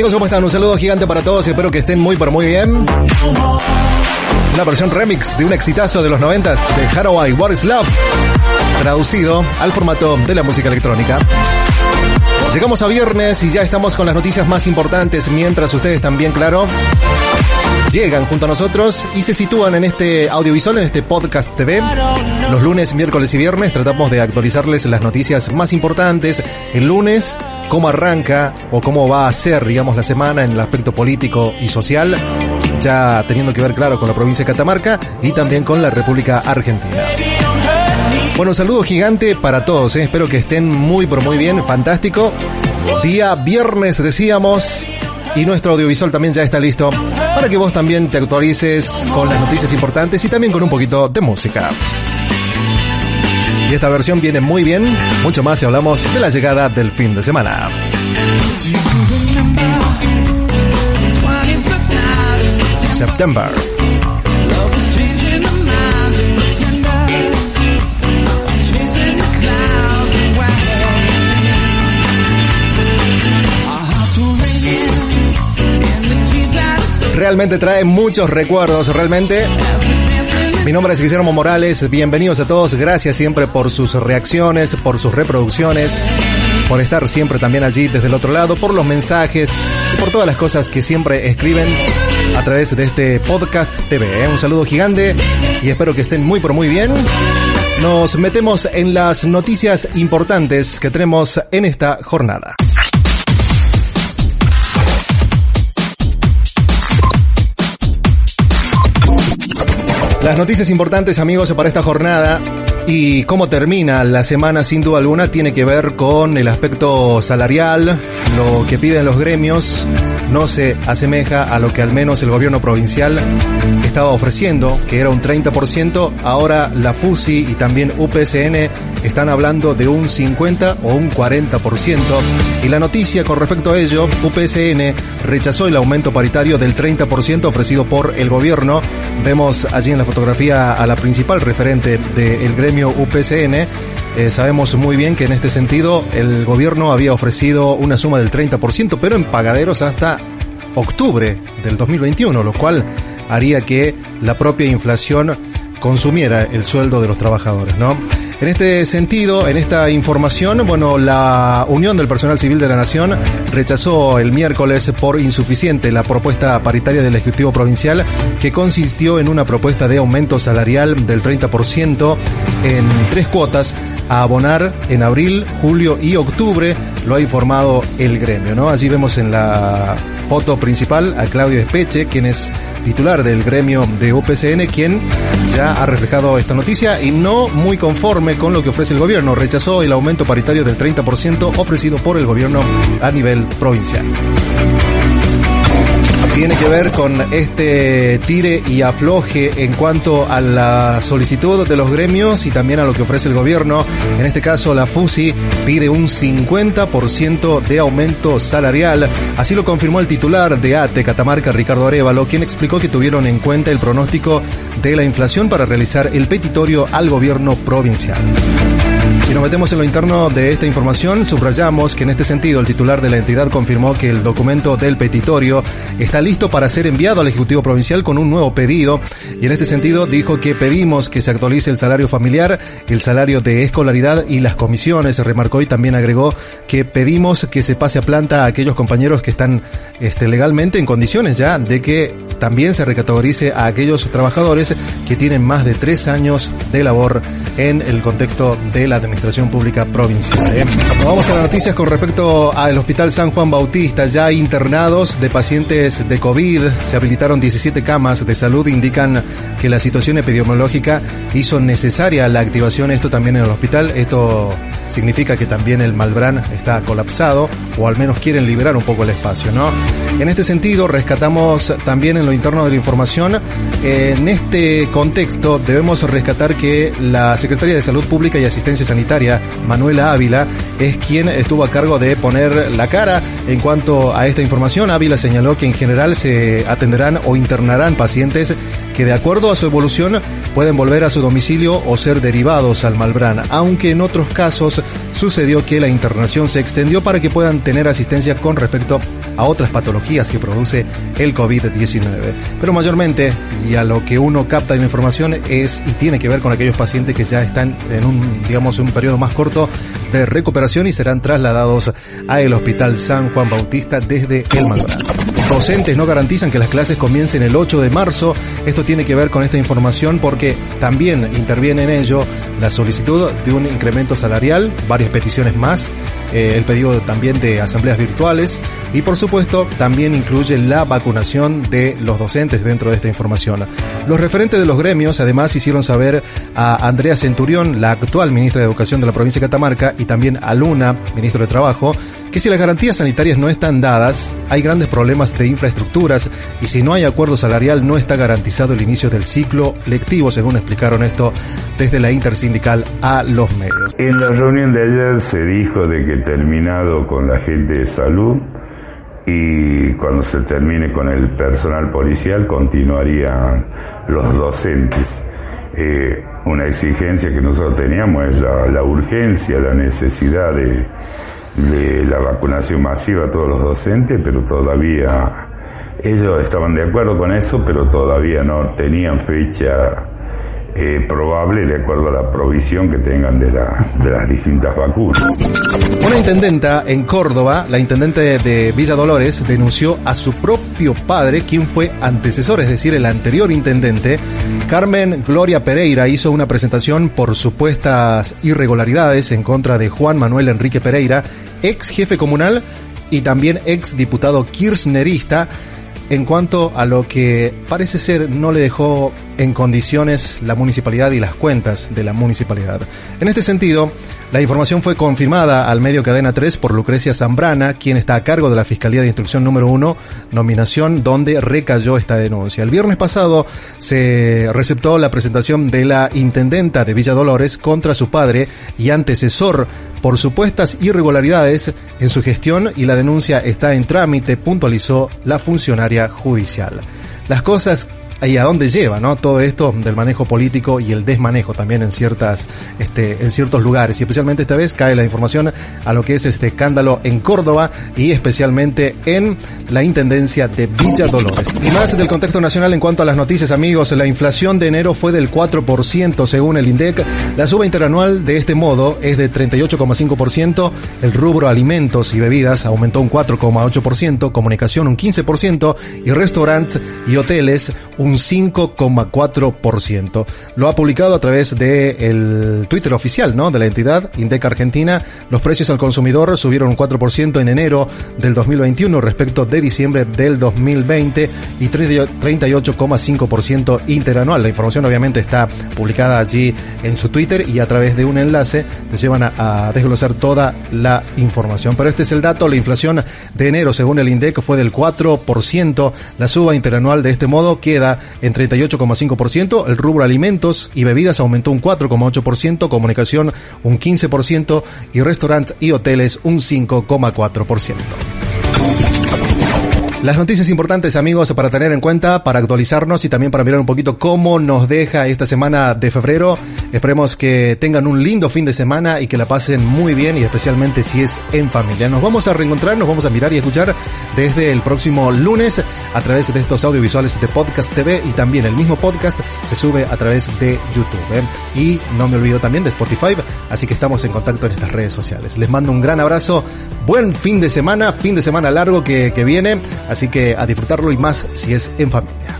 Amigos, ¿cómo están? Un saludo gigante para todos y espero que estén muy, pero muy bien. Una versión remix de un exitazo de los noventas de Haraway, What is Love, traducido al formato de la música electrónica. Llegamos a viernes y ya estamos con las noticias más importantes, mientras ustedes también, claro, llegan junto a nosotros y se sitúan en este audiovisual, en este podcast TV. Los lunes, miércoles y viernes tratamos de actualizarles las noticias más importantes. El lunes, cómo arranca o cómo va a ser, digamos, la semana en el aspecto político y social, ya teniendo que ver, claro, con la provincia de Catamarca y también con la República Argentina. Bueno, saludo gigante para todos, ¿eh? espero que estén muy, pero muy bien, fantástico. Día viernes, decíamos, y nuestro audiovisual también ya está listo para que vos también te actualices con las noticias importantes y también con un poquito de música. Y esta versión viene muy bien, mucho más si hablamos de la llegada del fin de semana. September. Realmente trae muchos recuerdos, realmente. Mi nombre es Guillermo Morales, bienvenidos a todos, gracias siempre por sus reacciones, por sus reproducciones, por estar siempre también allí desde el otro lado, por los mensajes y por todas las cosas que siempre escriben a través de este podcast TV. ¿eh? Un saludo gigante y espero que estén muy pero muy bien. Nos metemos en las noticias importantes que tenemos en esta jornada. Las noticias importantes, amigos, para esta jornada y cómo termina la semana, sin duda alguna, tiene que ver con el aspecto salarial, lo que piden los gremios no se asemeja a lo que al menos el gobierno provincial estaba ofreciendo, que era un 30%, ahora la FUSI y también UPSN están hablando de un 50 o un 40%. Y la noticia con respecto a ello, UPSN rechazó el aumento paritario del 30% ofrecido por el gobierno. Vemos allí en la fotografía a la principal referente del gremio UPSN. Eh, sabemos muy bien que en este sentido el gobierno había ofrecido una suma del 30%, pero en pagaderos hasta octubre del 2021, lo cual haría que la propia inflación consumiera el sueldo de los trabajadores, ¿no? En este sentido, en esta información, bueno, la Unión del Personal Civil de la Nación rechazó el miércoles por insuficiente la propuesta paritaria del Ejecutivo Provincial que consistió en una propuesta de aumento salarial del 30% en tres cuotas a abonar en abril, julio y octubre, lo ha informado el gremio, ¿no? Allí vemos en la foto principal a Claudio Espeche, quien es titular del gremio de UPCN, quien ya ha reflejado esta noticia y no muy conforme con lo que ofrece el gobierno. Rechazó el aumento paritario del 30% ofrecido por el gobierno a nivel provincial tiene que ver con este tire y afloje en cuanto a la solicitud de los gremios y también a lo que ofrece el gobierno. En este caso, la FUSI pide un 50% de aumento salarial. Así lo confirmó el titular de ATE Catamarca, Ricardo Arevalo, quien explicó que tuvieron en cuenta el pronóstico de la inflación para realizar el petitorio al gobierno provincial. Si nos metemos en lo interno de esta información, subrayamos que en este sentido el titular de la entidad confirmó que el documento del petitorio está listo para ser enviado al Ejecutivo Provincial con un nuevo pedido. Y en este sentido dijo que pedimos que se actualice el salario familiar, el salario de escolaridad y las comisiones, remarcó y también agregó que pedimos que se pase a planta a aquellos compañeros que están este, legalmente en condiciones ya de que también se recategorice a aquellos trabajadores que tienen más de tres años de labor en el contexto de la administración pública provincial. ¿eh? Vamos a las noticias con respecto al Hospital San Juan Bautista. Ya internados de pacientes de COVID, se habilitaron 17 camas de salud, indican que la situación epidemiológica hizo necesaria la activación, esto también en el hospital. Esto significa que también el Malbrán está colapsado o al menos quieren liberar un poco el espacio, ¿no? En este sentido, rescatamos también en lo interno de la información, en este contexto debemos rescatar que la Secretaria de Salud Pública y Asistencia Sanitaria, Manuela Ávila, es quien estuvo a cargo de poner la cara en cuanto a esta información. Ávila señaló que en general se atenderán o internarán pacientes que de acuerdo a su evolución pueden volver a su domicilio o ser derivados al Malbrán, aunque en otros casos sucedió que la internación se extendió para que puedan tener asistencia con respecto a otras patologías que produce el COVID-19. Pero mayormente, y a lo que uno capta en la información, es y tiene que ver con aquellos pacientes que ya están en un, digamos, un periodo más corto de recuperación y serán trasladados a el Hospital San Juan Bautista desde el Maldonado. Docentes no garantizan que las clases comiencen el 8 de marzo. Esto tiene que ver con esta información porque también interviene en ello la solicitud de un incremento salarial, varias peticiones más, eh, el pedido también de asambleas virtuales y por supuesto también incluye la vacunación de los docentes dentro de esta información. Los referentes de los gremios además hicieron saber a Andrea Centurión, la actual ministra de Educación de la provincia de Catamarca, y también a Luna, ministro de Trabajo, que si las garantías sanitarias no están dadas, hay grandes problemas de infraestructuras y si no hay acuerdo salarial no está garantizado el inicio del ciclo lectivo, según explicaron esto desde la intersindical a los medios. En la reunión de ayer se dijo de que terminado con la gente de salud y cuando se termine con el personal policial continuarían los docentes. Eh, una exigencia que nosotros teníamos es la urgencia, la necesidad de de la vacunación masiva a todos los docentes, pero todavía ellos estaban de acuerdo con eso, pero todavía no tenían fecha eh, probable de acuerdo a la provisión que tengan de, de las distintas vacunas. Una intendenta en Córdoba, la intendente de Villa Dolores, denunció a su propio padre, quien fue antecesor, es decir, el anterior intendente. Carmen Gloria Pereira hizo una presentación por supuestas irregularidades en contra de Juan Manuel Enrique Pereira, ex jefe comunal y también ex diputado kirchnerista, en cuanto a lo que parece ser no le dejó en condiciones la municipalidad y las cuentas de la municipalidad. En este sentido, la información fue confirmada al medio Cadena 3 por Lucrecia Zambrana, quien está a cargo de la Fiscalía de Instrucción número 1, nominación donde recayó esta denuncia. El viernes pasado se receptó la presentación de la intendenta de Villa Dolores contra su padre y antecesor por supuestas irregularidades en su gestión y la denuncia está en trámite, puntualizó la funcionaria judicial. Las cosas y a dónde lleva, ¿no? Todo esto del manejo político y el desmanejo también en ciertas, este, en ciertos lugares. Y especialmente esta vez cae la información a lo que es este escándalo en Córdoba y especialmente en la intendencia de Villa Dolores. Y más del contexto nacional en cuanto a las noticias, amigos, la inflación de enero fue del 4% según el INDEC. La suba interanual de este modo es de 38,5%. El rubro alimentos y bebidas aumentó un 4,8%, comunicación un 15% y restaurantes y hoteles un un 5,4%. Lo ha publicado a través del el Twitter oficial ¿no? de la entidad, Indeca Argentina. Los precios al consumidor subieron un 4% en enero del 2021 respecto de diciembre del 2020 y 38,5% interanual. La información obviamente está publicada allí en su Twitter y a través de un enlace te llevan a, a desglosar toda la información. Pero este es el dato, la inflación de enero según el INDEC fue del 4%. La suba interanual de este modo queda en 38,5%, el rubro alimentos y bebidas aumentó un 4,8%, comunicación un 15% y restaurantes y hoteles un 5,4%. Las noticias importantes, amigos, para tener en cuenta, para actualizarnos y también para mirar un poquito cómo nos deja esta semana de febrero. Esperemos que tengan un lindo fin de semana y que la pasen muy bien y especialmente si es en familia. Nos vamos a reencontrar, nos vamos a mirar y escuchar desde el próximo lunes a través de estos audiovisuales de Podcast TV y también el mismo podcast se sube a través de YouTube. ¿eh? Y no me olvido también de Spotify, así que estamos en contacto en estas redes sociales. Les mando un gran abrazo, buen fin de semana, fin de semana largo que, que viene. Así que a disfrutarlo y más si es en familia.